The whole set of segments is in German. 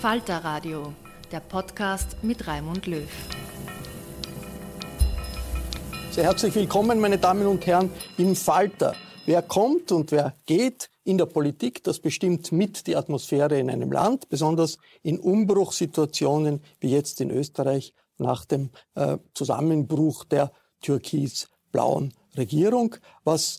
Falter Radio, der Podcast mit Raimund Löw. Sehr herzlich willkommen, meine Damen und Herren, im Falter. Wer kommt und wer geht in der Politik, das bestimmt mit die Atmosphäre in einem Land, besonders in Umbruchssituationen wie jetzt in Österreich nach dem äh, Zusammenbruch der türkis-blauen Regierung. Was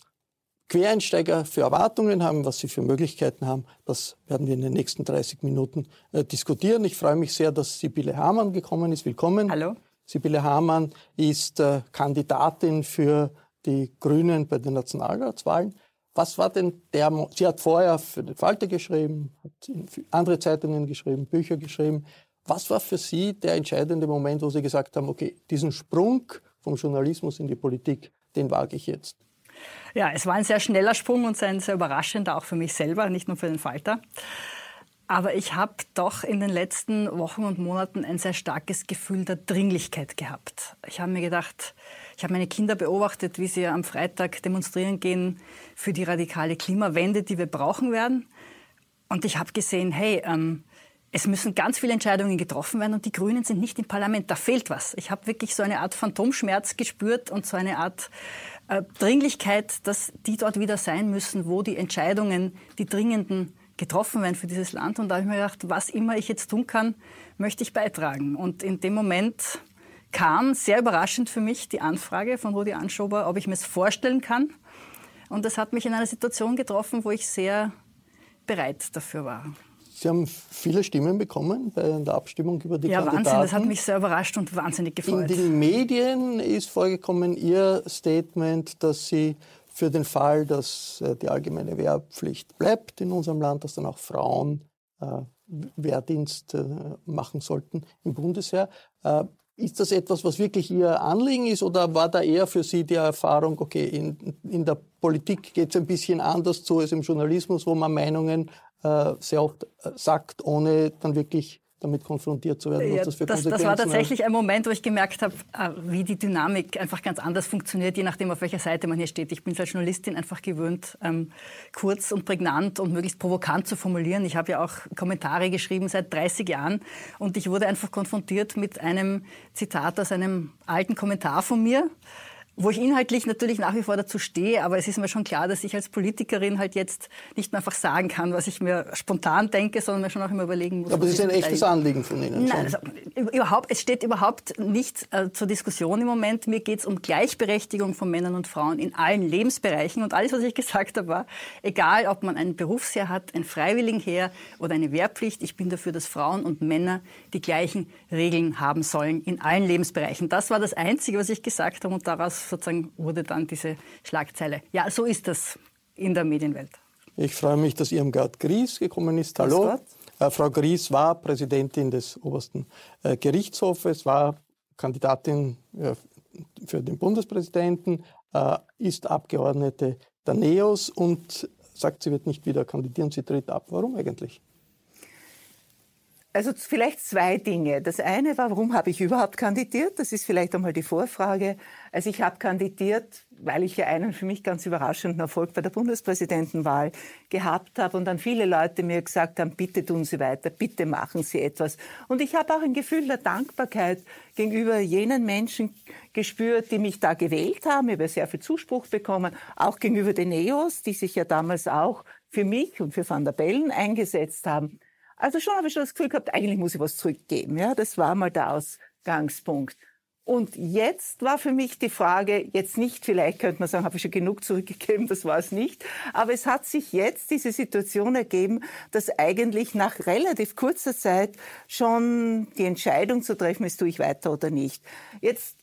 Quereinsteiger für Erwartungen haben, was sie für Möglichkeiten haben, das werden wir in den nächsten 30 Minuten äh, diskutieren. Ich freue mich sehr, dass Sibylle Hamann gekommen ist. Willkommen. Hallo. Sibylle Hamann ist äh, Kandidatin für die Grünen bei den Nationalratswahlen. Was war denn der, Mo sie hat vorher für den Falter geschrieben, hat in andere Zeitungen geschrieben, Bücher geschrieben. Was war für Sie der entscheidende Moment, wo Sie gesagt haben, okay, diesen Sprung vom Journalismus in die Politik, den wage ich jetzt? Ja, es war ein sehr schneller Sprung und ein sehr überraschender, auch für mich selber, nicht nur für den Falter. Aber ich habe doch in den letzten Wochen und Monaten ein sehr starkes Gefühl der Dringlichkeit gehabt. Ich habe mir gedacht, ich habe meine Kinder beobachtet, wie sie am Freitag demonstrieren gehen für die radikale Klimawende, die wir brauchen werden. Und ich habe gesehen, hey, ähm, es müssen ganz viele Entscheidungen getroffen werden und die Grünen sind nicht im Parlament. Da fehlt was. Ich habe wirklich so eine Art Phantomschmerz gespürt und so eine Art äh, Dringlichkeit, dass die dort wieder sein müssen, wo die Entscheidungen, die dringenden, getroffen werden für dieses Land. Und da habe ich mir gedacht, was immer ich jetzt tun kann, möchte ich beitragen. Und in dem Moment kam sehr überraschend für mich die Anfrage von Rudi Anschober, ob ich mir es vorstellen kann. Und das hat mich in einer Situation getroffen, wo ich sehr bereit dafür war. Sie haben viele Stimmen bekommen bei der Abstimmung über die ja, Kandidaten. Ja, Wahnsinn, das hat mich sehr überrascht und wahnsinnig gefreut. In den Medien ist vorgekommen Ihr Statement, dass Sie für den Fall, dass äh, die allgemeine Wehrpflicht bleibt in unserem Land, dass dann auch Frauen äh, Wehrdienst äh, machen sollten im Bundesheer. Äh, ist das etwas, was wirklich Ihr Anliegen ist oder war da eher für Sie die Erfahrung, okay, in, in der Politik geht es ein bisschen anders zu als im Journalismus, wo man Meinungen äh, sehr oft äh, sagt, ohne dann wirklich damit konfrontiert zu werden. Ja, das, das, das, war tatsächlich ein Moment, wo ich gemerkt habe, äh, wie die Dynamik einfach ganz anders funktioniert, je nachdem, auf welcher Seite man hier steht. Ich bin als Journalistin einfach gewöhnt, ähm, kurz und prägnant und möglichst provokant zu formulieren. Ich habe ja auch Kommentare geschrieben seit 30 Jahren und ich wurde einfach konfrontiert mit einem Zitat aus einem alten Kommentar von mir wo ich inhaltlich natürlich nach wie vor dazu stehe, aber es ist mir schon klar, dass ich als Politikerin halt jetzt nicht mehr einfach sagen kann, was ich mir spontan denke, sondern mir schon auch immer überlegen muss. Aber es ist ein echtes Anliegen von Ihnen. Nein, also, überhaupt, es steht überhaupt nicht äh, zur Diskussion im Moment. Mir geht es um Gleichberechtigung von Männern und Frauen in allen Lebensbereichen. Und alles, was ich gesagt habe, war, egal ob man ein Berufsheer hat, ein Freiwilligenheer oder eine Wehrpflicht, ich bin dafür, dass Frauen und Männer die gleichen Regeln haben sollen in allen Lebensbereichen. Das war das Einzige, was ich gesagt habe und daraus sozusagen wurde dann diese Schlagzeile. Ja, so ist das in der Medienwelt. Ich freue mich, dass Irmgard Gries gekommen ist. Hallo. Äh, Frau Gries war Präsidentin des obersten äh, Gerichtshofes, war Kandidatin äh, für den Bundespräsidenten, äh, ist Abgeordnete der NEOS und sagt, sie wird nicht wieder kandidieren, sie tritt ab. Warum eigentlich? Also vielleicht zwei Dinge. Das eine war, warum habe ich überhaupt kandidiert? Das ist vielleicht einmal die Vorfrage. Also ich habe kandidiert, weil ich ja einen für mich ganz überraschenden Erfolg bei der Bundespräsidentenwahl gehabt habe und dann viele Leute mir gesagt haben, bitte tun Sie weiter, bitte machen Sie etwas. Und ich habe auch ein Gefühl der Dankbarkeit gegenüber jenen Menschen gespürt, die mich da gewählt haben. Ich habe sehr viel Zuspruch bekommen, auch gegenüber den NEOS, die sich ja damals auch für mich und für Van der Bellen eingesetzt haben. Also schon habe ich schon das Gefühl gehabt, eigentlich muss ich was zurückgeben. Ja, das war mal der Ausgangspunkt. Und jetzt war für mich die Frage, jetzt nicht, vielleicht könnte man sagen, habe ich schon genug zurückgegeben, das war es nicht. Aber es hat sich jetzt diese Situation ergeben, dass eigentlich nach relativ kurzer Zeit schon die Entscheidung zu treffen ist, tue ich weiter oder nicht. Jetzt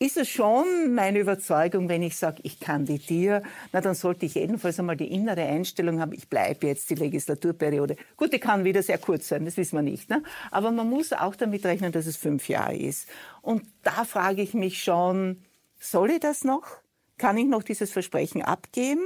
ist es schon meine Überzeugung, wenn ich sage, ich kandidiere, na dann sollte ich jedenfalls einmal die innere Einstellung haben, ich bleibe jetzt die Legislaturperiode. Gut, die kann wieder sehr kurz sein, das wissen wir nicht. Ne? Aber man muss auch damit rechnen, dass es fünf Jahre ist. Und da frage ich mich schon, soll ich das noch? Kann ich noch dieses Versprechen abgeben?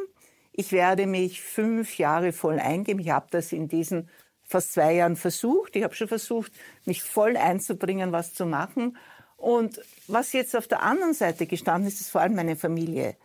Ich werde mich fünf Jahre voll eingeben. Ich habe das in diesen fast zwei Jahren versucht. Ich habe schon versucht, mich voll einzubringen, was zu machen. Und was jetzt auf der anderen Seite gestanden ist, ist vor allem meine Familie.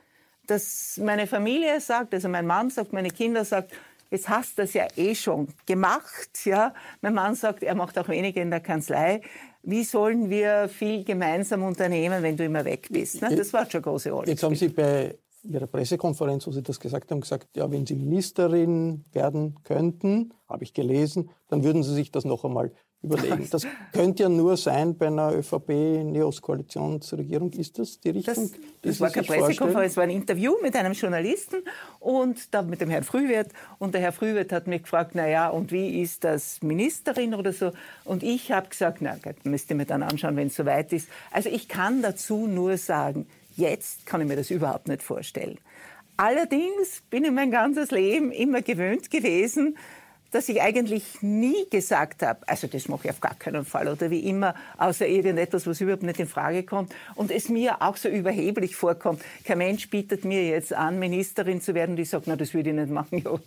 Dass meine Familie sagt, also mein Mann sagt, meine Kinder sagt, jetzt hast du das ja eh schon gemacht, ja. Mein Mann sagt, er macht auch weniger in der Kanzlei. Wie sollen wir viel gemeinsam unternehmen, wenn du immer weg bist? Ne? Das war schon eine große Rolle. Jetzt haben Sie bei Ihrer Pressekonferenz, wo Sie das gesagt haben, gesagt, ja, wenn Sie Ministerin werden könnten, habe ich gelesen, dann würden Sie sich das noch einmal überlegen. Das könnte ja nur sein bei einer ÖVP-Neos-Koalitionsregierung. Ist das die Richtung? Das, das war keine Pressekonferenz, es war ein Interview mit einem Journalisten und da mit dem Herrn Frühwirt. Und der Herr Frühwirt hat mich gefragt, na ja, und wie ist das Ministerin oder so? Und ich habe gesagt, na, müsst ihr mir dann anschauen, wenn es soweit ist. Also ich kann dazu nur sagen, jetzt kann ich mir das überhaupt nicht vorstellen. Allerdings bin ich mein ganzes Leben immer gewöhnt gewesen, dass ich eigentlich nie gesagt habe, also das mache ich auf gar keinen Fall oder wie immer, außer irgendetwas, was überhaupt nicht in Frage kommt. Und es mir auch so überheblich vorkommt. Kein Mensch bietet mir jetzt an, Ministerin zu werden, die sagt, na, das würde ich nicht machen. Ja.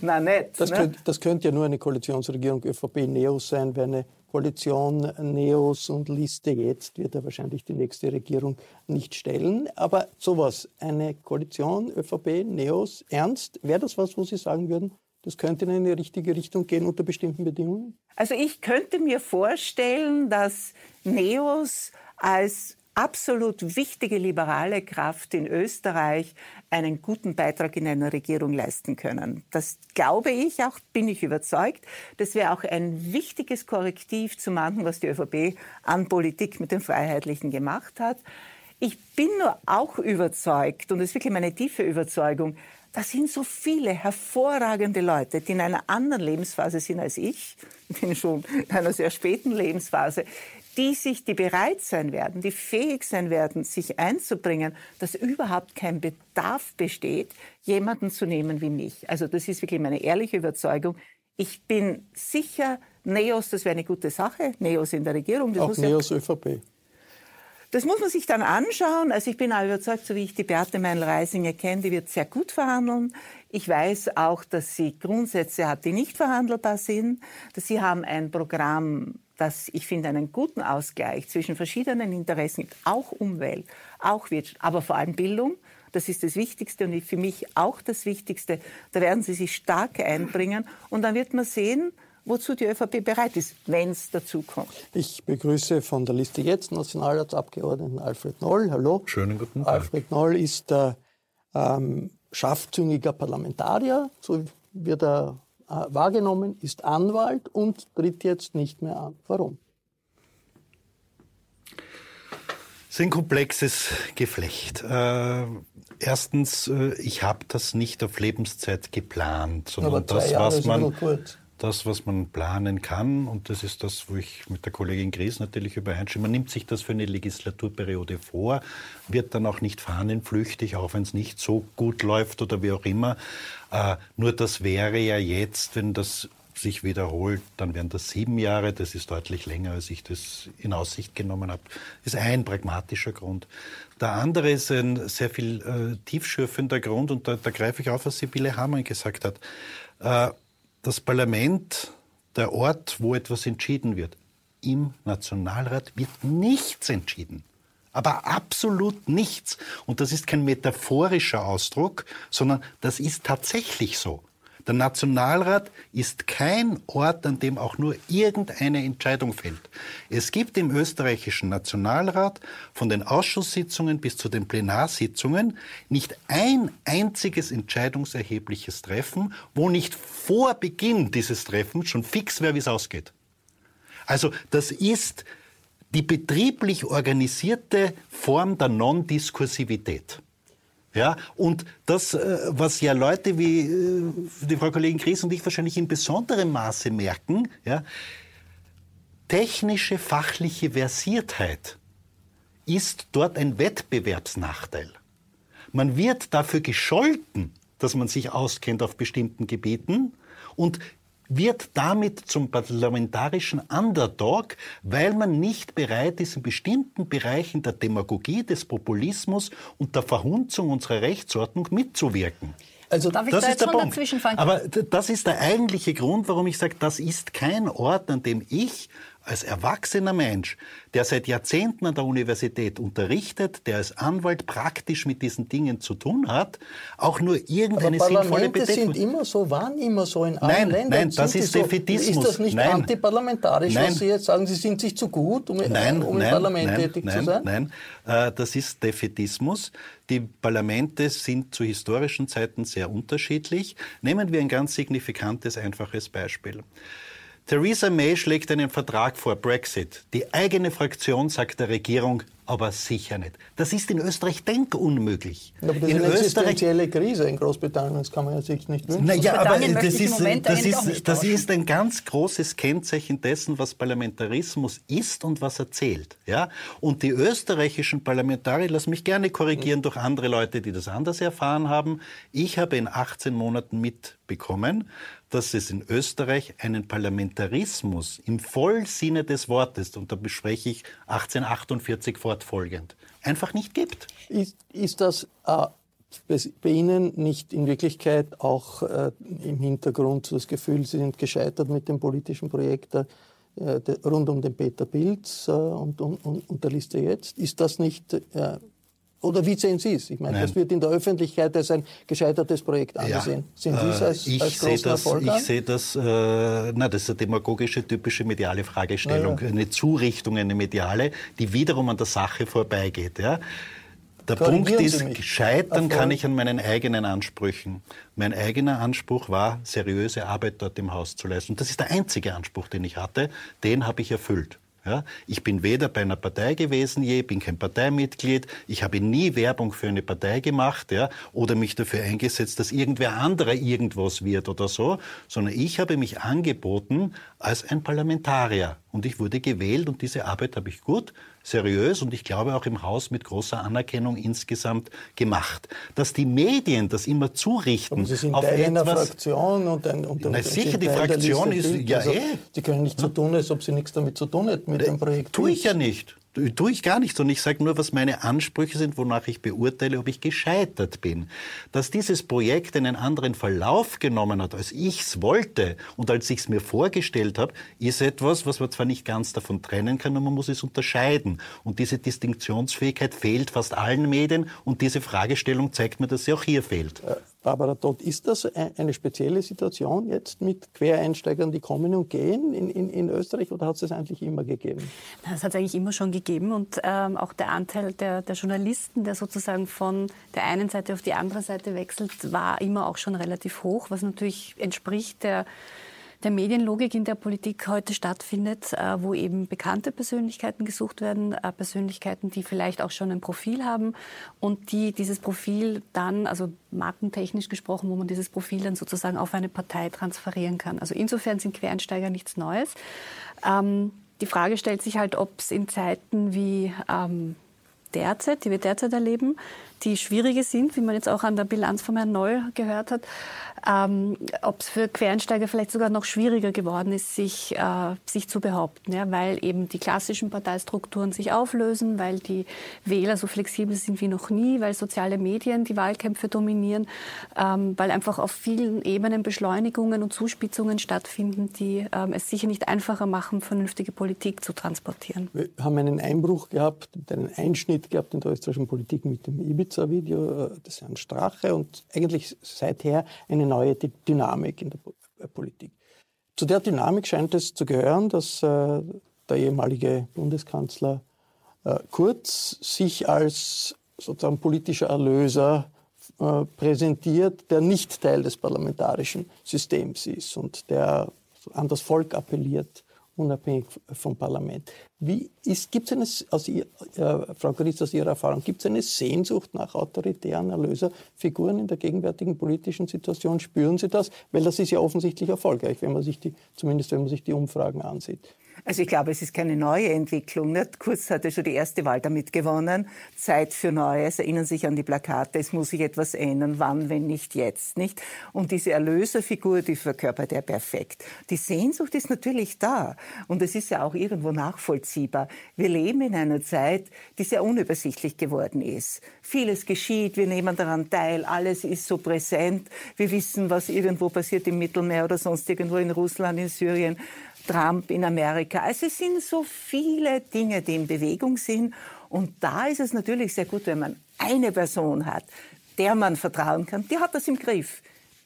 Nein, nicht. Das, ne? könnte, das könnte ja nur eine Koalitionsregierung ÖVP-Neos sein, weil eine Koalition Neos und Liste jetzt wird er wahrscheinlich die nächste Regierung nicht stellen. Aber sowas, eine Koalition ÖVP-Neos, ernst, wäre das was, wo Sie sagen würden, das könnte in eine richtige Richtung gehen unter bestimmten Bedingungen? Also ich könnte mir vorstellen, dass Neos als absolut wichtige liberale Kraft in Österreich einen guten Beitrag in einer Regierung leisten können. Das glaube ich auch, bin ich überzeugt. Das wäre auch ein wichtiges Korrektiv zu machen, was die ÖVP an Politik mit den Freiheitlichen gemacht hat. Ich bin nur auch überzeugt, und das ist wirklich meine tiefe Überzeugung, da sind so viele hervorragende Leute, die in einer anderen Lebensphase sind als ich. Ich bin schon in einer sehr späten Lebensphase, die sich, die bereit sein werden, die fähig sein werden, sich einzubringen, dass überhaupt kein Bedarf besteht, jemanden zu nehmen wie mich. Also das ist wirklich meine ehrliche Überzeugung. Ich bin sicher, Neos, das wäre eine gute Sache. Neos in der Regierung. Das Auch Neos ja ÖVP. Das muss man sich dann anschauen. Also ich bin auch überzeugt, so wie ich die Beate Meinl-Reisinger kenne, die wird sehr gut verhandeln. Ich weiß auch, dass sie Grundsätze hat, die nicht verhandelbar sind. Dass sie haben ein Programm, das ich finde einen guten Ausgleich zwischen verschiedenen Interessen gibt, auch Umwelt, auch Wirtschaft, aber vor allem Bildung. Das ist das Wichtigste und für mich auch das Wichtigste. Da werden sie sich stark einbringen und dann wird man sehen, wozu die ÖVP bereit ist, wenn es dazu kommt. Ich begrüße von der Liste jetzt Nationalratsabgeordneten Alfred Noll. Hallo. Schönen guten Tag. Alfred Noll ist äh, ähm, scharfzüngiger Parlamentarier, so wird er wahrgenommen, ist Anwalt und tritt jetzt nicht mehr an. Warum? Es ist ein komplexes Geflecht. Äh, erstens, äh, ich habe das nicht auf Lebenszeit geplant, sondern das, was man, das, was man planen kann, und das ist das, wo ich mit der Kollegin Gries natürlich übereinstimme, man nimmt sich das für eine Legislaturperiode vor, wird dann auch nicht fahnenflüchtig, auch wenn es nicht so gut läuft oder wie auch immer. Äh, nur das wäre ja jetzt, wenn das sich wiederholt, dann wären das sieben Jahre. Das ist deutlich länger, als ich das in Aussicht genommen habe. Das ist ein pragmatischer Grund. Der andere ist ein sehr viel äh, tiefschürfender Grund und da, da, greife ich auf, was Sibylle Hamann gesagt hat. Äh, das Parlament, der Ort, wo etwas entschieden wird. Im Nationalrat wird nichts entschieden aber absolut nichts. Und das ist kein metaphorischer Ausdruck, sondern das ist tatsächlich so. Der Nationalrat ist kein Ort, an dem auch nur irgendeine Entscheidung fällt. Es gibt im österreichischen Nationalrat von den Ausschusssitzungen bis zu den Plenarsitzungen nicht ein einziges entscheidungserhebliches Treffen, wo nicht vor Beginn dieses Treffens schon fix wäre, wie es ausgeht. Also das ist die betrieblich organisierte Form der Non-Diskursivität. Ja, und das, äh, was ja Leute wie äh, die Frau Kollegin Gries und ich wahrscheinlich in besonderem Maße merken, ja, technische, fachliche Versiertheit ist dort ein Wettbewerbsnachteil. Man wird dafür gescholten, dass man sich auskennt auf bestimmten Gebieten und wird damit zum parlamentarischen Underdog, weil man nicht bereit ist, in bestimmten Bereichen der Demagogie, des Populismus und der Verhunzung unserer Rechtsordnung mitzuwirken. Also Darf ich das da ist der Punkt. Aber das ist der eigentliche Grund, warum ich sage, das ist kein Ort, an dem ich als erwachsener Mensch, der seit Jahrzehnten an der Universität unterrichtet, der als Anwalt praktisch mit diesen Dingen zu tun hat, auch nur irgendeine Aber sinnvolle Bedeckung... sind immer so, waren immer so in allen nein, Ländern. Nein, das ist so, Defetismus. Ist das nicht nein. antiparlamentarisch, nein. was Sie jetzt sagen, Sie sind sich zu gut, um, nein, um nein, im Parlament nein, tätig nein, zu sein? Nein, äh, das ist Defetismus. Die Parlamente sind zu historischen Zeiten sehr unterschiedlich. Nehmen wir ein ganz signifikantes, einfaches Beispiel. Theresa May schlägt einen Vertrag vor, Brexit. Die eigene Fraktion sagt der Regierung, aber sicher nicht. Das ist in Österreich denkunmöglich. Aber das in ist eine existenzielle Krise in Großbritannien, das kann man ja sich nicht wünschen. Naja, aber das ist, das, ist, das ist ein ganz großes Kennzeichen dessen, was Parlamentarismus ist und was er zählt. Ja? Und die österreichischen Parlamentarier, lass mich gerne korrigieren durch andere Leute, die das anders erfahren haben. Ich habe in 18 Monaten mitbekommen, dass es in Österreich einen Parlamentarismus im Vollsinne des Wortes, und da bespreche ich 1848 fortfolgend, einfach nicht gibt. Ist, ist das äh, bei Ihnen nicht in Wirklichkeit auch äh, im Hintergrund das Gefühl, Sie sind gescheitert mit dem politischen Projekt äh, rund um den Peter Pilz äh, und, und, und, der Liste jetzt? Ist das nicht äh, oder wie sehen Sie es? Ich meine, Nein. das wird in der Öffentlichkeit als ein gescheitertes Projekt angesehen. Ja. Sehen Sie es als, ich als großen das, Erfolg Ich sehe das, äh, na, das ist eine demagogische, typische mediale Fragestellung. Ja. Eine Zurichtung, eine mediale, die wiederum an der Sache vorbeigeht. Ja? Der Punkt ist, scheitern kann ich an meinen eigenen Ansprüchen. Mein eigener Anspruch war, seriöse Arbeit dort im Haus zu leisten. Und das ist der einzige Anspruch, den ich hatte. Den habe ich erfüllt. Ja, ich bin weder bei einer Partei gewesen je, bin kein Parteimitglied, ich habe nie Werbung für eine Partei gemacht ja, oder mich dafür eingesetzt, dass irgendwer anderer irgendwas wird oder so, sondern ich habe mich angeboten als ein Parlamentarier. Und ich wurde gewählt und diese Arbeit habe ich gut seriös und ich glaube auch im Haus mit großer Anerkennung insgesamt gemacht. Dass die Medien das immer zurichten Aber Sie sind auf Teil etwas, einer Fraktion und, ein, und, na, sicher, die Fraktion ist ja also, eh. Sie können nicht so tun, als ob Sie nichts damit zu tun hätten mit äh, dem Projekt. Tue ich ja nicht tue ich gar nicht, sondern ich sage nur, was meine Ansprüche sind, wonach ich beurteile, ob ich gescheitert bin. Dass dieses Projekt einen anderen Verlauf genommen hat, als ich es wollte und als ich es mir vorgestellt habe, ist etwas, was man zwar nicht ganz davon trennen kann, aber man muss es unterscheiden. Und diese Distinktionsfähigkeit fehlt fast allen Medien und diese Fragestellung zeigt mir, dass sie auch hier fehlt. Barbara Todt, ist das eine spezielle Situation jetzt mit Quereinsteigern, die kommen und gehen in, in, in Österreich oder hat es das eigentlich immer gegeben? Das hat es eigentlich immer schon gegeben und ähm, auch der Anteil der, der, Journalisten, der sozusagen von der einen Seite auf die andere Seite wechselt, war immer auch schon relativ hoch, was natürlich entspricht der der Medienlogik in der Politik heute stattfindet, äh, wo eben bekannte Persönlichkeiten gesucht werden, äh, Persönlichkeiten, die vielleicht auch schon ein Profil haben und die dieses Profil dann, also markentechnisch gesprochen, wo man dieses Profil dann sozusagen auf eine Partei transferieren kann. Also insofern sind Quereinsteiger nichts Neues. Ähm, die Frage stellt sich halt, ob es in Zeiten wie ähm, derzeit, die wir derzeit erleben, die schwierige sind, wie man jetzt auch an der Bilanz von Herrn Noll gehört hat ähm, ob es für Quereinsteiger vielleicht sogar noch schwieriger geworden ist, sich, äh, sich zu behaupten, ja, weil eben die klassischen Parteistrukturen sich auflösen, weil die Wähler so flexibel sind wie noch nie, weil soziale Medien die Wahlkämpfe dominieren, ähm, weil einfach auf vielen Ebenen Beschleunigungen und Zuspitzungen stattfinden, die ähm, es sicher nicht einfacher machen, vernünftige Politik zu transportieren. Wir haben einen Einbruch gehabt, einen Einschnitt gehabt in der österreichischen Politik mit dem Ibiza-Video äh, des Herrn Strache und eigentlich seither eine neue Dynamik in der äh, Politik. Zu der Dynamik scheint es zu gehören, dass äh, der ehemalige Bundeskanzler äh, Kurz sich als sozusagen politischer Erlöser äh, präsentiert, der nicht Teil des parlamentarischen Systems ist und der an das Volk appelliert unabhängig vom Parlament. Wie gibt es eine, aus äh, Frau Gries, aus Ihrer Erfahrung, gibt es eine Sehnsucht nach autoritären Erlöserfiguren in der gegenwärtigen politischen Situation? Spüren Sie das? Weil das ist ja offensichtlich erfolgreich, wenn man sich die, zumindest wenn man sich die Umfragen ansieht. Also ich glaube, es ist keine neue Entwicklung. Nicht? Kurz hatte schon die erste Wahl damit gewonnen. Zeit für Neues. Erinnern sich an die Plakate. Es muss sich etwas ändern. Wann, wenn nicht jetzt, nicht? Und diese Erlöserfigur, die verkörpert er perfekt. Die Sehnsucht ist natürlich da. Und es ist ja auch irgendwo nachvollziehbar. Wir leben in einer Zeit, die sehr unübersichtlich geworden ist. Vieles geschieht. Wir nehmen daran teil. Alles ist so präsent. Wir wissen, was irgendwo passiert im Mittelmeer oder sonst irgendwo in Russland, in Syrien. Trump in Amerika. Also es sind so viele Dinge, die in Bewegung sind. Und da ist es natürlich sehr gut, wenn man eine Person hat, der man vertrauen kann. Die hat das im Griff.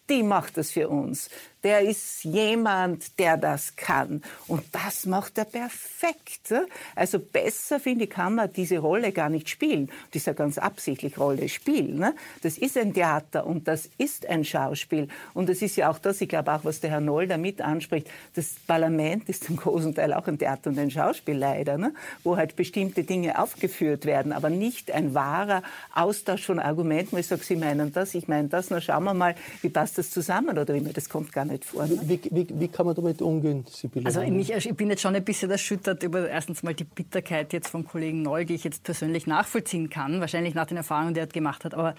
Die macht das für uns der ist jemand, der das kann. Und das macht er perfekt. Also besser, finde ich, kann man diese Rolle gar nicht spielen. Das ist ja ganz absichtlich Rolle spielen. Ne? Das ist ein Theater und das ist ein Schauspiel. Und das ist ja auch das, ich glaube auch, was der Herr Noll damit anspricht, das Parlament ist zum großen Teil auch ein Theater und ein Schauspiel leider, ne? wo halt bestimmte Dinge aufgeführt werden, aber nicht ein wahrer Austausch von Argumenten, ich sage, Sie meinen das, ich meine das, na schauen wir mal, wie passt das zusammen oder wie, das kommt gar nicht vor. Ne? Wie, wie, wie, kann man damit umgehen, Sibylle? Also ich, ich, bin jetzt schon ein bisschen erschüttert über erstens mal die Bitterkeit jetzt vom Kollegen Noll, die ich jetzt persönlich nachvollziehen kann, wahrscheinlich nach den Erfahrungen, die er gemacht hat. Aber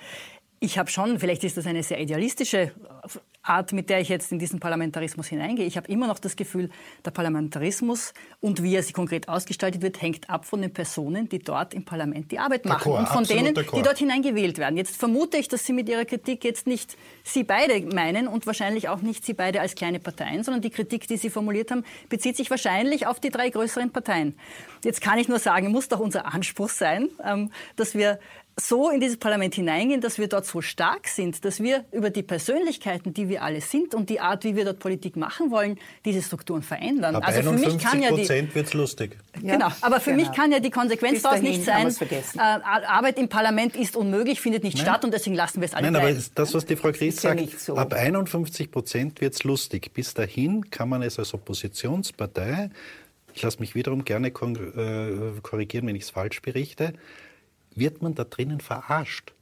ich habe schon, vielleicht ist das eine sehr idealistische Art, mit der ich jetzt in diesen Parlamentarismus hineingehe. Ich habe immer noch das Gefühl, der Parlamentarismus und wie er sich konkret ausgestaltet wird, hängt ab von den Personen, die dort im Parlament die Arbeit machen und von denen, die dort hineingewählt werden. Jetzt vermute ich, dass Sie mit Ihrer Kritik jetzt nicht Sie beide meinen und wahrscheinlich auch nicht Sie beide als kleine Parteien, sondern die Kritik, die Sie formuliert haben, bezieht sich wahrscheinlich auf die drei größeren Parteien. Jetzt kann ich nur sagen, muss doch unser Anspruch sein, ähm, dass wir so in dieses Parlament hineingehen, dass wir dort so stark sind, dass wir über die Persönlichkeiten, die wir alle sind und die Art, wie wir dort Politik machen wollen, diese Strukturen verändern. Ab also für mich kann ja die wird's lustig. Genau, aber für genau. mich kann ja die Konsequenz daraus nicht sein, äh, Arbeit im Parlament ist unmöglich, findet nicht Nein. statt und deswegen lassen wir es alle Nein, bleiben. aber das, was die Frau Gries sagt, ja so. ab 51 Prozent wird's lustig. Bis dahin kann man es als Oppositionspartei, ich lasse mich wiederum gerne äh, korrigieren, wenn ich es falsch berichte, wird man da drinnen verarscht.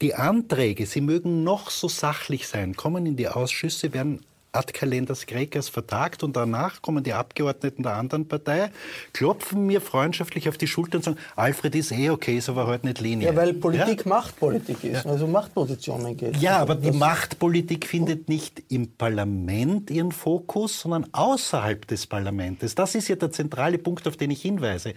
Die Anträge, sie mögen noch so sachlich sein, kommen in die Ausschüsse, werden ad calendas grecas vertagt und danach kommen die Abgeordneten der anderen Partei, klopfen mir freundschaftlich auf die Schulter und sagen, Alfred ist eh okay, ist aber heute nicht Linie. Ja, weil Politik ja? Machtpolitik ist, also Machtpositionen geht. Ja, aber die Machtpolitik findet nicht im Parlament ihren Fokus, sondern außerhalb des Parlaments. Das ist ja der zentrale Punkt, auf den ich hinweise.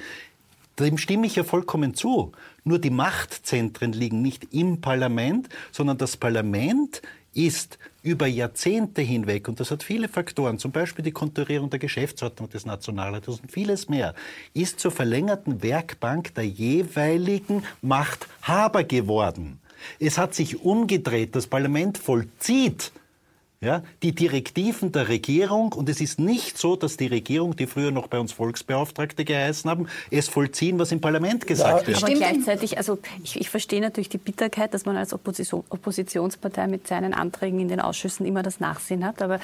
Dem stimme ich ja vollkommen zu. Nur die Machtzentren liegen nicht im Parlament, sondern das Parlament ist über Jahrzehnte hinweg, und das hat viele Faktoren, zum Beispiel die Konturierung der Geschäftsordnung des Nationalrates und vieles mehr, ist zur verlängerten Werkbank der jeweiligen Machthaber geworden. Es hat sich umgedreht, das Parlament vollzieht ja, die Direktiven der Regierung, und es ist nicht so, dass die Regierung, die früher noch bei uns Volksbeauftragte geheißen haben, es vollziehen, was im Parlament gesagt ja, wird. Aber gleichzeitig, also ich, ich, verstehe natürlich die Bitterkeit, dass man als Opposition, Oppositionspartei mit seinen Anträgen in den Ausschüssen immer das Nachsehen hat. Aber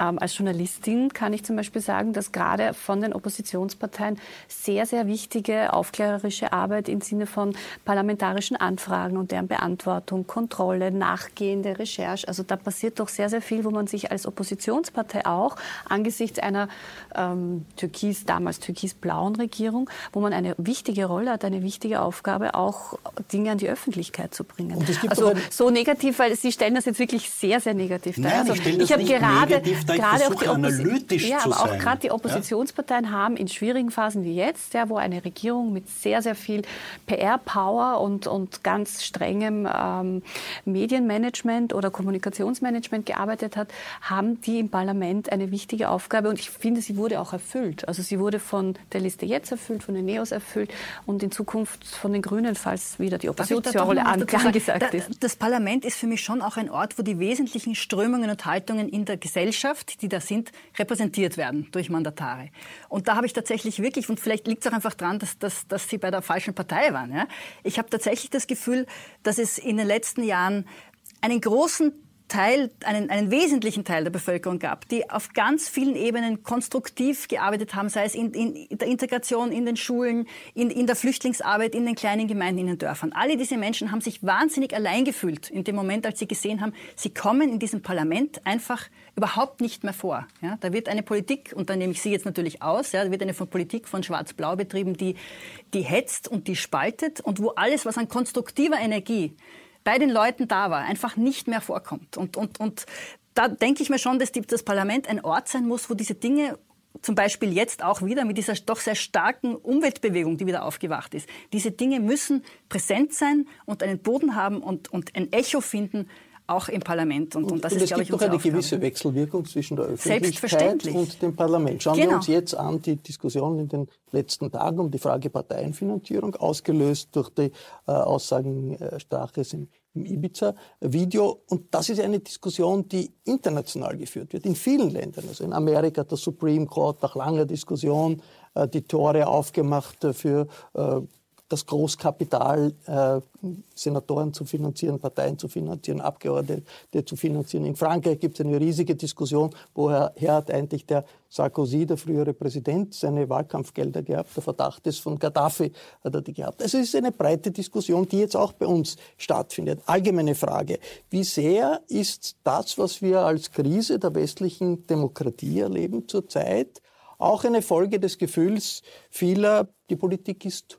ähm, als Journalistin kann ich zum Beispiel sagen, dass gerade von den Oppositionsparteien sehr, sehr wichtige aufklärerische Arbeit im Sinne von parlamentarischen Anfragen und deren Beantwortung, Kontrolle, nachgehende Recherche, also da passiert doch sehr, sehr viel wo man sich als Oppositionspartei auch angesichts einer ähm, türkis, damals türkis-blauen Regierung, wo man eine wichtige Rolle hat, eine wichtige Aufgabe, auch Dinge an die Öffentlichkeit zu bringen. also so negativ, weil Sie stellen das jetzt wirklich sehr, sehr negativ dar. Also ich, ich habe gerade, gerade auch die analytisch ja, aber auch gerade die Oppositionsparteien ja? haben in schwierigen Phasen wie jetzt, ja, wo eine Regierung mit sehr, sehr viel PR-Power und, und ganz strengem ähm, Medienmanagement oder Kommunikationsmanagement gearbeitet hat, haben die im Parlament eine wichtige Aufgabe und ich finde, sie wurde auch erfüllt. Also sie wurde von der Liste jetzt erfüllt, von den Neos erfüllt und in Zukunft von den Grünen, falls wieder die Oppositionsrolle angesagt ist. Das Parlament ist für mich schon auch ein Ort, wo die wesentlichen Strömungen und Haltungen in der Gesellschaft, die da sind, repräsentiert werden durch Mandatare. Und da habe ich tatsächlich wirklich, und vielleicht liegt es auch einfach daran, dass, dass, dass Sie bei der falschen Partei waren. Ja? Ich habe tatsächlich das Gefühl, dass es in den letzten Jahren einen großen Teil, einen, einen wesentlichen Teil der Bevölkerung gab, die auf ganz vielen Ebenen konstruktiv gearbeitet haben, sei es in, in der Integration in den Schulen, in, in der Flüchtlingsarbeit, in den kleinen Gemeinden, in den Dörfern. Alle diese Menschen haben sich wahnsinnig allein gefühlt in dem Moment, als sie gesehen haben, sie kommen in diesem Parlament einfach überhaupt nicht mehr vor. Ja, da wird eine Politik, und da nehme ich Sie jetzt natürlich aus, ja, da wird eine Politik von Schwarz-Blau betrieben, die, die hetzt und die spaltet und wo alles, was an konstruktiver Energie bei den Leuten da war, einfach nicht mehr vorkommt. Und, und, und da denke ich mir schon, dass das Parlament ein Ort sein muss, wo diese Dinge zum Beispiel jetzt auch wieder mit dieser doch sehr starken Umweltbewegung, die wieder aufgewacht ist. Diese Dinge müssen präsent sein und einen Boden haben und, und ein Echo finden, auch im Parlament. Und, und das und ist, glaube ich, unsere Es gibt doch eine gewisse Wechselwirkung zwischen der Öffentlichkeit und dem Parlament. Schauen genau. wir uns jetzt an die Diskussion in den letzten Tagen um die Frage Parteienfinanzierung, ausgelöst durch die äh, Aussagen äh, Straches im, im Ibiza-Video. Und das ist eine Diskussion, die international geführt wird, in vielen Ländern. Also in Amerika der Supreme Court nach langer Diskussion äh, die Tore aufgemacht für äh, das Großkapital, äh, Senatoren zu finanzieren, Parteien zu finanzieren, Abgeordnete zu finanzieren. In Frankreich gibt es eine riesige Diskussion, woher hat eigentlich der Sarkozy, der frühere Präsident, seine Wahlkampfgelder gehabt. Der Verdacht ist von Gaddafi hat er die gehabt. Also es ist eine breite Diskussion, die jetzt auch bei uns stattfindet. Allgemeine Frage. Wie sehr ist das, was wir als Krise der westlichen Demokratie erleben zurzeit, auch eine Folge des Gefühls vieler, die Politik ist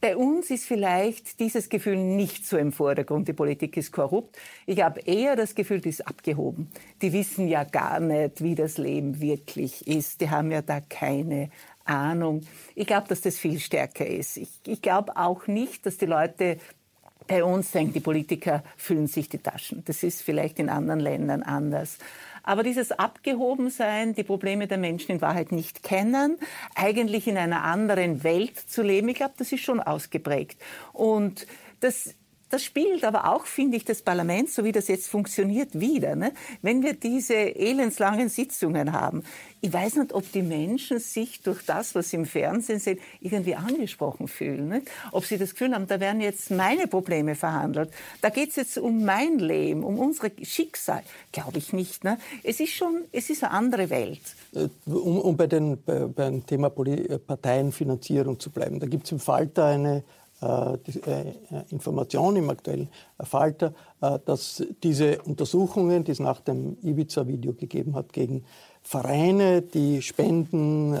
Bei uns ist vielleicht dieses Gefühl nicht so im Vordergrund, die Politik ist korrupt. Ich habe eher das Gefühl, die ist abgehoben. Die wissen ja gar nicht, wie das Leben wirklich ist. Die haben ja da keine Ahnung. Ich glaube, dass das viel stärker ist. Ich, ich glaube auch nicht, dass die Leute bei uns denken, die Politiker füllen sich die Taschen. Das ist vielleicht in anderen Ländern anders. Aber dieses Abgehobensein, die Probleme der Menschen in Wahrheit nicht kennen, eigentlich in einer anderen Welt zu leben, ich glaube, das ist schon ausgeprägt. Und das das spielt aber auch, finde ich, das Parlament, so wie das jetzt funktioniert, wieder. Ne? Wenn wir diese elendslangen Sitzungen haben, ich weiß nicht, ob die Menschen sich durch das, was sie im Fernsehen sehen, irgendwie angesprochen fühlen. Nicht? Ob sie das Gefühl haben, da werden jetzt meine Probleme verhandelt. Da geht es jetzt um mein Leben, um unsere Schicksal. Glaube ich nicht. Ne? Es ist schon, es ist eine andere Welt. Äh, um, um bei, den, bei, beim Thema Parteienfinanzierung zu bleiben, da gibt es im Falter eine äh, die, äh, Information im aktuellen Falter, äh, dass diese Untersuchungen, die es nach dem Ibiza-Video gegeben hat, gegen Vereine, die Spenden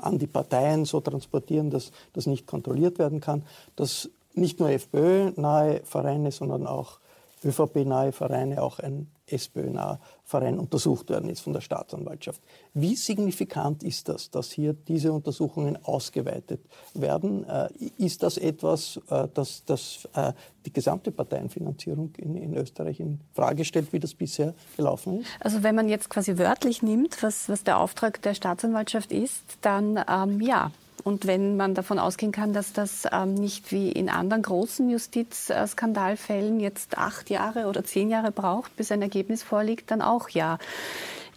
an die Parteien so transportieren, dass das nicht kontrolliert werden kann, dass nicht nur FPÖ-nahe Vereine, sondern auch ÖVP-nahe Vereine, auch ein SPÖ-naher Verein untersucht werden ist von der Staatsanwaltschaft. Wie signifikant ist das, dass hier diese Untersuchungen ausgeweitet werden? Äh, ist das etwas, äh, das, das äh, die gesamte Parteienfinanzierung in, in, Österreich in Frage stellt, wie das bisher gelaufen ist? Also wenn man jetzt quasi wörtlich nimmt, was, was der Auftrag der Staatsanwaltschaft ist, dann ähm, ja, und wenn man davon ausgehen kann, dass das ähm, nicht wie in anderen großen Justizskandalfällen jetzt acht Jahre oder zehn Jahre braucht, bis ein Ergebnis vorliegt, dann auch ja.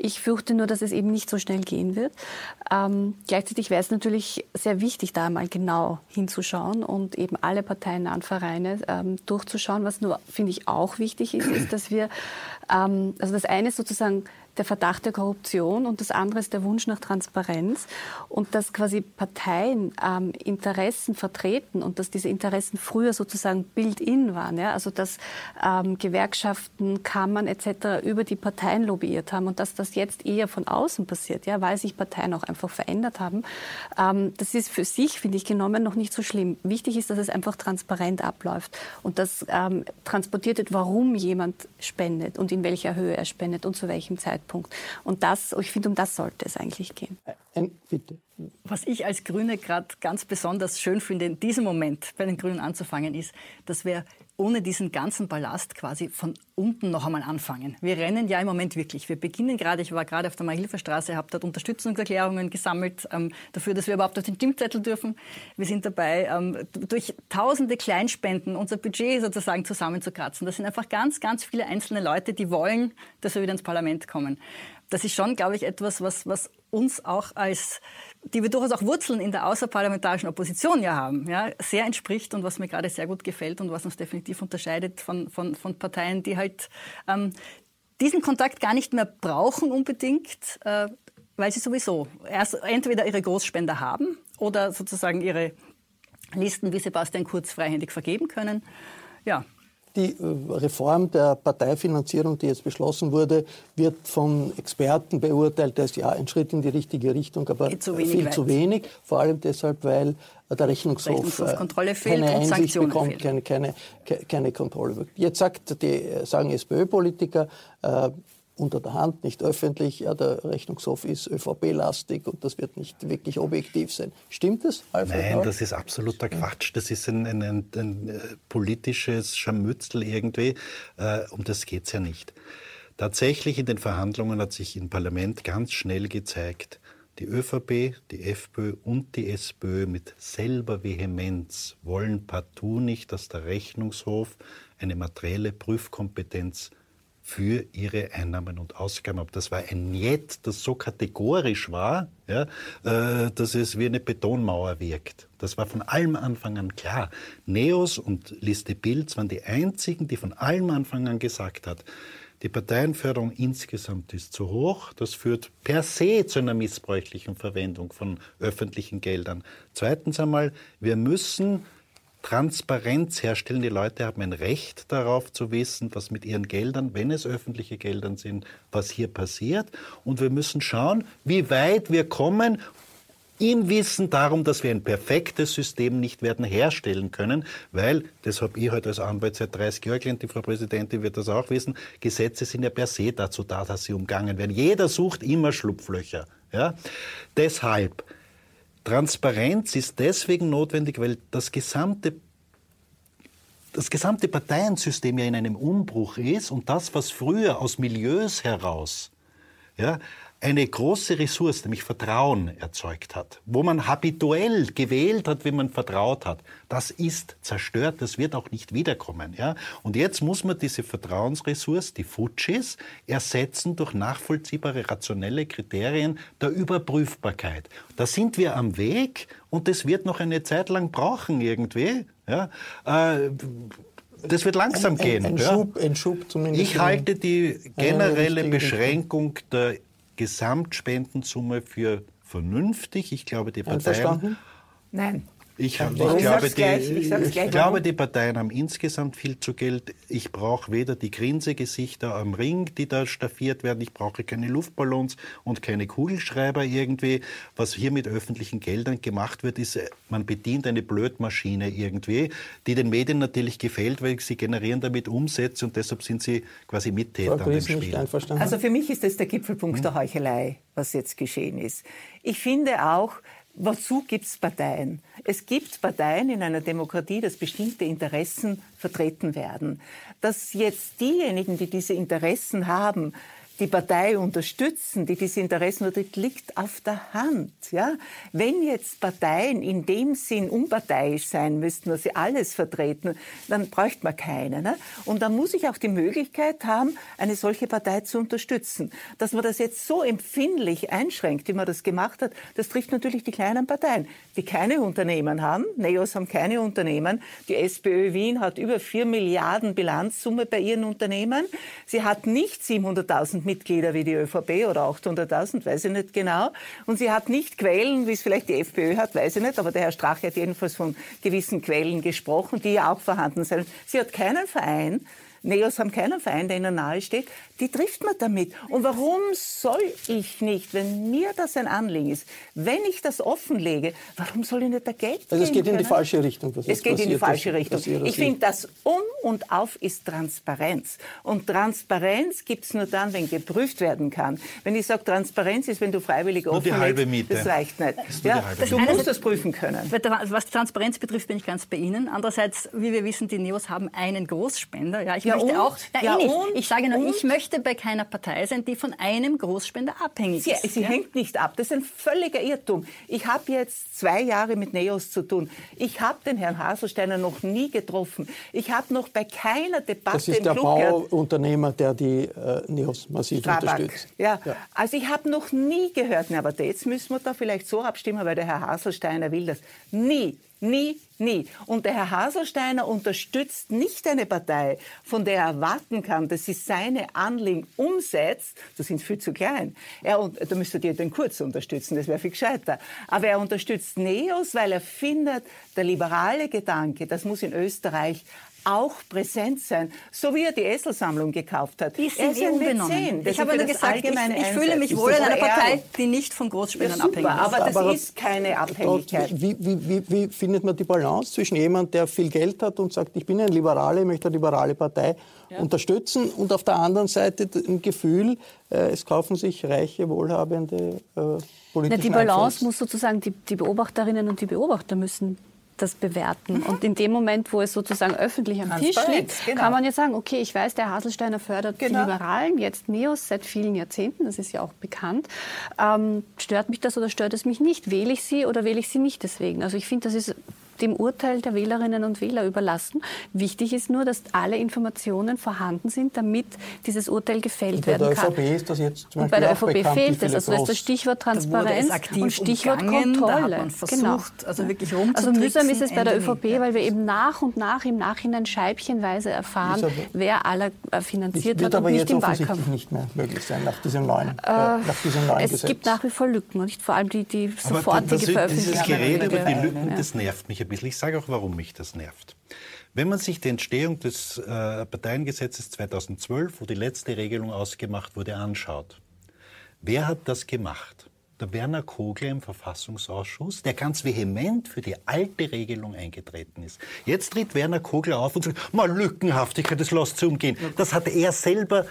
Ich fürchte nur, dass es eben nicht so schnell gehen wird. Ähm, gleichzeitig wäre es natürlich sehr wichtig, da mal genau hinzuschauen und eben alle parteinahen Vereine ähm, durchzuschauen. Was nur, finde ich, auch wichtig ist, ist, dass wir, ähm, also das eine sozusagen der Verdacht der Korruption und das andere ist der Wunsch nach Transparenz und dass quasi Parteien ähm, Interessen vertreten und dass diese Interessen früher sozusagen built-in waren, ja? also dass ähm, Gewerkschaften, Kammern etc. über die Parteien lobbyiert haben und dass das jetzt eher von außen passiert, ja, weil sich Parteien auch einfach verändert haben. Ähm, das ist für sich, finde ich, genommen noch nicht so schlimm. Wichtig ist, dass es einfach transparent abläuft und dass ähm, transportiert wird, warum jemand spendet und in welcher Höhe er spendet und zu welchem Zeitpunkt. Zeitpunkt. Und das, ich finde, um das sollte es eigentlich gehen. Ein, bitte. Was ich als Grüne gerade ganz besonders schön finde, in diesem Moment bei den Grünen anzufangen, ist, dass wir ohne diesen ganzen Ballast quasi von unten noch einmal anfangen. Wir rennen ja im Moment wirklich. Wir beginnen gerade, ich war gerade auf der Mahilferstraße, habe dort Unterstützungserklärungen gesammelt ähm, dafür, dass wir überhaupt auf den Stimmzettel dürfen. Wir sind dabei, ähm, durch tausende Kleinspenden unser Budget sozusagen zusammenzukratzen. Das sind einfach ganz, ganz viele einzelne Leute, die wollen, dass wir wieder ins Parlament kommen das ist schon, glaube ich, etwas, was, was uns auch als, die wir durchaus auch Wurzeln in der außerparlamentarischen Opposition ja haben, ja, sehr entspricht und was mir gerade sehr gut gefällt und was uns definitiv unterscheidet von, von, von Parteien, die halt ähm, diesen Kontakt gar nicht mehr brauchen unbedingt, äh, weil sie sowieso erst entweder ihre Großspender haben oder sozusagen ihre Listen wie Sebastian Kurz freihändig vergeben können. Ja, die äh, Reform der Parteifinanzierung, die jetzt beschlossen wurde, wird von Experten beurteilt als ja ein Schritt in die richtige Richtung, aber zu viel weit. zu wenig. Vor allem deshalb, weil der Rechnungshof, Rechnungshof keine Einsicht bekommt, keine, keine, keine Kontrolle. Jetzt sagt die, sagen SPÖ-Politiker, äh, unter der Hand, nicht öffentlich. Ja, der Rechnungshof ist ÖVP-lastig und das wird nicht wirklich objektiv sein. Stimmt das? Alfred Nein, Hall? das ist absoluter Quatsch. Das ist ein, ein, ein, ein äh, politisches Scharmützel irgendwie. Äh, um das geht es ja nicht. Tatsächlich in den Verhandlungen hat sich im Parlament ganz schnell gezeigt, die ÖVP, die FPÖ und die SPÖ mit selber Vehemenz wollen partout nicht, dass der Rechnungshof eine materielle Prüfkompetenz für ihre Einnahmen und Ausgaben ab. Das war ein Niet, das so kategorisch war, ja, äh, dass es wie eine Betonmauer wirkt. Das war von allem Anfang an klar. Neos und Liste Bilds waren die einzigen, die von allem Anfang an gesagt hat, die Parteienförderung insgesamt ist zu hoch. Das führt per se zu einer missbräuchlichen Verwendung von öffentlichen Geldern. Zweitens einmal, wir müssen Transparenz herstellen. Die Leute haben ein Recht darauf zu wissen, was mit ihren Geldern, wenn es öffentliche Geldern sind, was hier passiert. Und wir müssen schauen, wie weit wir kommen im Wissen darum, dass wir ein perfektes System nicht werden herstellen können, weil, das habe ich heute als Anwalt seit 30 Jahren gelernt, die Frau Präsidentin wird das auch wissen, Gesetze sind ja per se dazu da, dass sie umgangen werden. Jeder sucht immer Schlupflöcher. Ja? Deshalb Transparenz ist deswegen notwendig, weil das gesamte das gesamte Parteiensystem ja in einem Umbruch ist und das, was früher aus Milieus heraus ja, eine große Ressource, nämlich Vertrauen erzeugt hat, wo man habituell gewählt hat, wenn man vertraut hat, das ist zerstört, das wird auch nicht wiederkommen. Ja? Und jetzt muss man diese Vertrauensressource, die Fujis, ersetzen durch nachvollziehbare, rationelle Kriterien der Überprüfbarkeit. Da sind wir am Weg und das wird noch eine Zeit lang brauchen irgendwie. Ja? Äh, das wird langsam ein, ein, gehen. Ein, ja. Schub, ein Schub zumindest. Ich halte die generelle Beschränkung der Gesamtspendensumme für vernünftig. Ich glaube, die Parteien. Einverstanden? Nein. Ich, ich, glaube, die, gleich, ich, ich glaube, die Parteien haben insgesamt viel zu Geld. Ich brauche weder die Grinsegesichter am Ring, die da staffiert werden. Ich brauche keine Luftballons und keine Kugelschreiber irgendwie. Was hier mit öffentlichen Geldern gemacht wird, ist, man bedient eine Blödmaschine irgendwie, die den Medien natürlich gefällt, weil sie generieren damit Umsätze und deshalb sind sie quasi Mittäter an dem Spiel. Also für mich ist das der Gipfelpunkt hm? der Heuchelei, was jetzt geschehen ist. Ich finde auch, Wozu gibt es Parteien? Es gibt Parteien in einer Demokratie, dass bestimmte Interessen vertreten werden. Dass jetzt diejenigen, die diese Interessen haben, die Partei unterstützen, die diese Interessen vertritt, liegt auf der Hand. Ja? Wenn jetzt Parteien in dem Sinn unparteiisch sein müssten, dass sie alles vertreten, dann bräuchte man keine. Ne? Und dann muss ich auch die Möglichkeit haben, eine solche Partei zu unterstützen. Dass man das jetzt so empfindlich einschränkt, wie man das gemacht hat, das trifft natürlich die kleinen Parteien, die keine Unternehmen haben. Neos haben keine Unternehmen. Die SPÖ Wien hat über 4 Milliarden Bilanzsumme bei ihren Unternehmen. Sie hat nicht 700.000 Mitglieder wie die ÖVP oder 800.000, weiß ich nicht genau. Und sie hat nicht Quellen, wie es vielleicht die FPÖ hat, weiß ich nicht, aber der Herr Strache hat jedenfalls von gewissen Quellen gesprochen, die ja auch vorhanden sind. Sie hat keinen Verein, Neos haben keinen Verein, der ihnen nahe steht. Die trifft man damit. Und warum soll ich nicht, wenn mir das ein Anliegen ist, wenn ich das offenlege, warum soll ich nicht da Geld Also es geht in die falsche Richtung. Was es geht in die falsche Richtung. Ich finde, das Um und Auf ist Transparenz. Und Transparenz gibt es nur dann, wenn geprüft werden kann. Wenn ich sage, Transparenz ist, wenn du freiwillig nur die halbe Miete. das reicht nicht. Das ja, du musst also, das prüfen können. Was Transparenz betrifft, bin ich ganz bei Ihnen. Andererseits, wie wir wissen, die Neos haben einen Großspender. Ja, ich ja, möchte und? auch. Na, ja, eh ich sage nur, und? ich möchte bei keiner Partei sein, die von einem Großspender abhängig sie, ist. Sie ja? hängt nicht ab. Das ist ein völliger Irrtum. Ich habe jetzt zwei Jahre mit Neos zu tun. Ich habe den Herrn Haselsteiner noch nie getroffen. Ich habe noch bei keiner Debatte Das ist der Bauunternehmer, der die äh, Neos massiv Strabag. unterstützt. Ja. ja. Also ich habe noch nie gehört, na, aber jetzt müssen wir da vielleicht so abstimmen, weil der Herr Haselsteiner will das. Nie Nie, nie. Und der Herr Haselsteiner unterstützt nicht eine Partei, von der er erwarten kann, dass sie seine Anliegen umsetzt. Das sind viel zu klein. Er, da müsstet ihr den Kurz unterstützen, das wäre viel gescheiter. Aber er unterstützt Neos, weil er findet, der liberale Gedanke, das muss in Österreich auch präsent sein, so wie er die Esselsammlung gekauft hat. Die sind er unbenommen. Ich habe nur gesagt, ich, ich fühle mich wohl in einer Partei, die nicht von Großspendern ja, abhängig ist. Aber das aber ist keine Abhängigkeit. Wie, wie, wie, wie, findet man die Balance zwischen jemand, der viel Geld hat und sagt, ich bin ein Liberaler, ich möchte eine liberale Partei ja. unterstützen und auf der anderen Seite ein Gefühl, äh, es kaufen sich reiche, wohlhabende äh, politische Die Balance Einfluss. muss sozusagen, die, die Beobachterinnen und die Beobachter müssen das bewerten. Mhm. Und in dem Moment, wo es sozusagen öffentlich am Tisch liegt, genau. kann man jetzt sagen, okay, ich weiß, der Haselsteiner fördert genau. die Liberalen, jetzt Neos seit vielen Jahrzehnten, das ist ja auch bekannt. Ähm, stört mich das oder stört es mich nicht? Wähle ich sie oder wähle ich sie nicht deswegen? Also ich finde, das ist dem Urteil der Wählerinnen und Wähler überlassen. Wichtig ist nur, dass alle Informationen vorhanden sind, damit dieses Urteil gefällt werden kann. Bei der ÖVP ist das jetzt zum und bei der ÖVP bekannt, fehlt es. Also das ist das Stichwort Transparenz und Stichwort Kontrolle. genau. also wirklich Also mühsam ist es bei der ÖVP, weil wir eben nach und nach im Nachhinein scheibchenweise erfahren, wer aller äh, finanziert wird hat aber und nicht jetzt im Wahlkampf. nicht mehr möglich sein nach diesem neuen, äh, äh nach diesem neuen es Gesetz. Es gibt nach wie vor Lücken und nicht vor allem die, die sofortige das, Veröffentlichung. Dieses Gerede über die Lücken, ja. das nervt mich ein bisschen. Ich sage auch, warum mich das nervt. Wenn man sich die Entstehung des äh, Parteiengesetzes 2012, wo die letzte Regelung ausgemacht wurde, anschaut, wer hat das gemacht? Der Werner Kogler im Verfassungsausschuss, der ganz vehement für die alte Regelung eingetreten ist. Jetzt tritt Werner Kogler auf und sagt, mal Lückenhaftigkeit, das lasst zu umgehen. Das hat er selber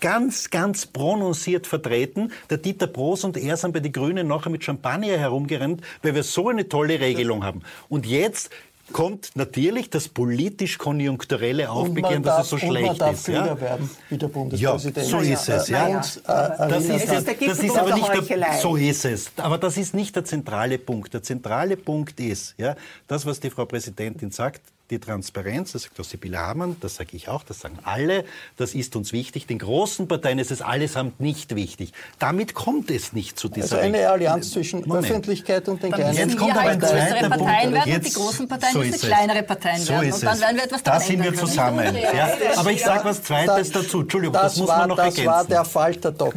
ganz, ganz prononciert vertreten. Der Dieter Broß und er sind bei den Grünen nachher mit Champagner herumgerannt, weil wir so eine tolle Regelung haben. Und jetzt kommt natürlich das politisch-konjunkturelle Aufbegehren, dass es so schlecht ist. Ja? werden, wie der Bundespräsident. Ja, so ist es. Ja. ja. Das, ist, das, das ist aber nicht der, so ist es. Aber das ist nicht der zentrale Punkt. Der zentrale Punkt ist, ja, das, was die Frau Präsidentin sagt, die Transparenz, das sagt auch Sibylle Hamann, das sage ich auch, das sagen alle, das ist uns wichtig. Den großen Parteien ist es allesamt nicht wichtig. Damit kommt es nicht zu dieser... Also eine. Allianz zwischen Moment. Öffentlichkeit und den kleinen Jetzt kommt aber ein zweiter Punkt. Parteien werden jetzt, und die großen Parteien so müssen kleinere Parteien so werden. Und dann werden wir etwas Da sind wir zusammen. Ja. Aber ich sage was Zweites das, dazu. Entschuldigung, das, das muss war, man noch das ergänzen. Das war der Falter-Doc.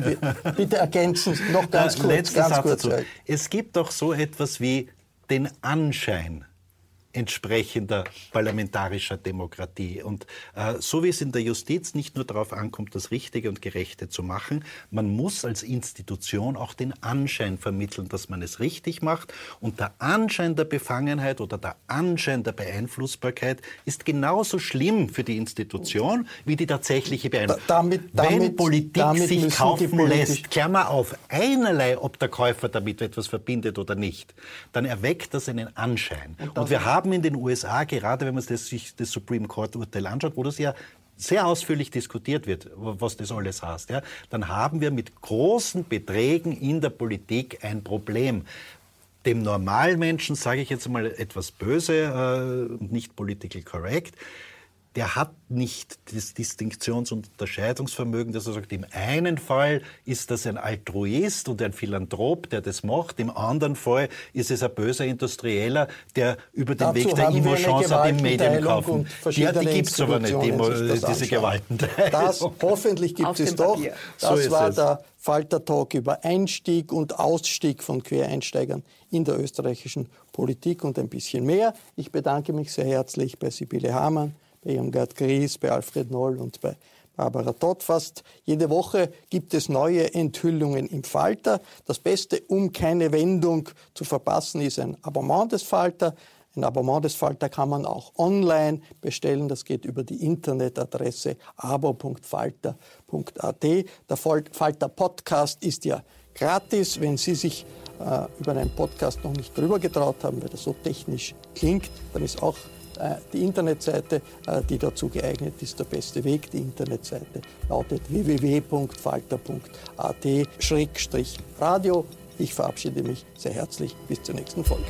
Bitte ergänzen, noch ganz kurz. Letzter ganz Satz kurz. dazu. Es gibt doch so etwas wie den Anschein entsprechender parlamentarischer Demokratie. Und äh, so wie es in der Justiz nicht nur darauf ankommt, das Richtige und Gerechte zu machen, man muss als Institution auch den Anschein vermitteln, dass man es richtig macht. Und der Anschein der Befangenheit oder der Anschein der Beeinflussbarkeit ist genauso schlimm für die Institution wie die tatsächliche Beeinflussung. Damit, damit, Wenn Politik damit sich kaufen lässt, Klammer auf, einerlei, ob der Käufer damit etwas verbindet oder nicht, dann erweckt das einen Anschein. Und, und wir haben haben in den USA, gerade wenn man sich das Supreme Court-Urteil anschaut, wo das ja sehr ausführlich diskutiert wird, was das alles heißt, ja, dann haben wir mit großen Beträgen in der Politik ein Problem. Dem Normalmenschen, sage ich jetzt mal etwas böse und äh, nicht political correct, der hat nicht das Distinktions- und Unterscheidungsvermögen, dass er sagt, im einen Fall ist das ein Altruist und ein Philanthrop, der das macht, im anderen Fall ist es ein böser Industrieller, der über den Dazu Weg der Immo-Chance hat im Medien kaufen. Ja, die gibt es aber nicht, die, diese Gewaltenteilung. Das, hoffentlich gibt es doch. Das so war es. der Falter-Talk über Einstieg und Ausstieg von Quereinsteigern in der österreichischen Politik und ein bisschen mehr. Ich bedanke mich sehr herzlich bei Sibylle Hamann, bei Irmgard Gries, bei Alfred Noll und bei Barbara Todd. Fast jede Woche gibt es neue Enthüllungen im Falter. Das Beste, um keine Wendung zu verpassen, ist ein Abonnement des Falter. Ein Abonnement des Falter kann man auch online bestellen. Das geht über die Internetadresse abo.falter.at. Der Falter Podcast ist ja gratis. Wenn Sie sich äh, über einen Podcast noch nicht drüber getraut haben, weil das so technisch klingt, dann ist auch die Internetseite, äh, die dazu geeignet ist, der beste Weg. Die Internetseite lautet www.falter.at-radio. Ich verabschiede mich sehr herzlich. Bis zur nächsten Folge.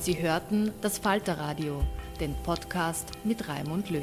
Sie hörten das Falterradio, den Podcast mit Raimund Löw.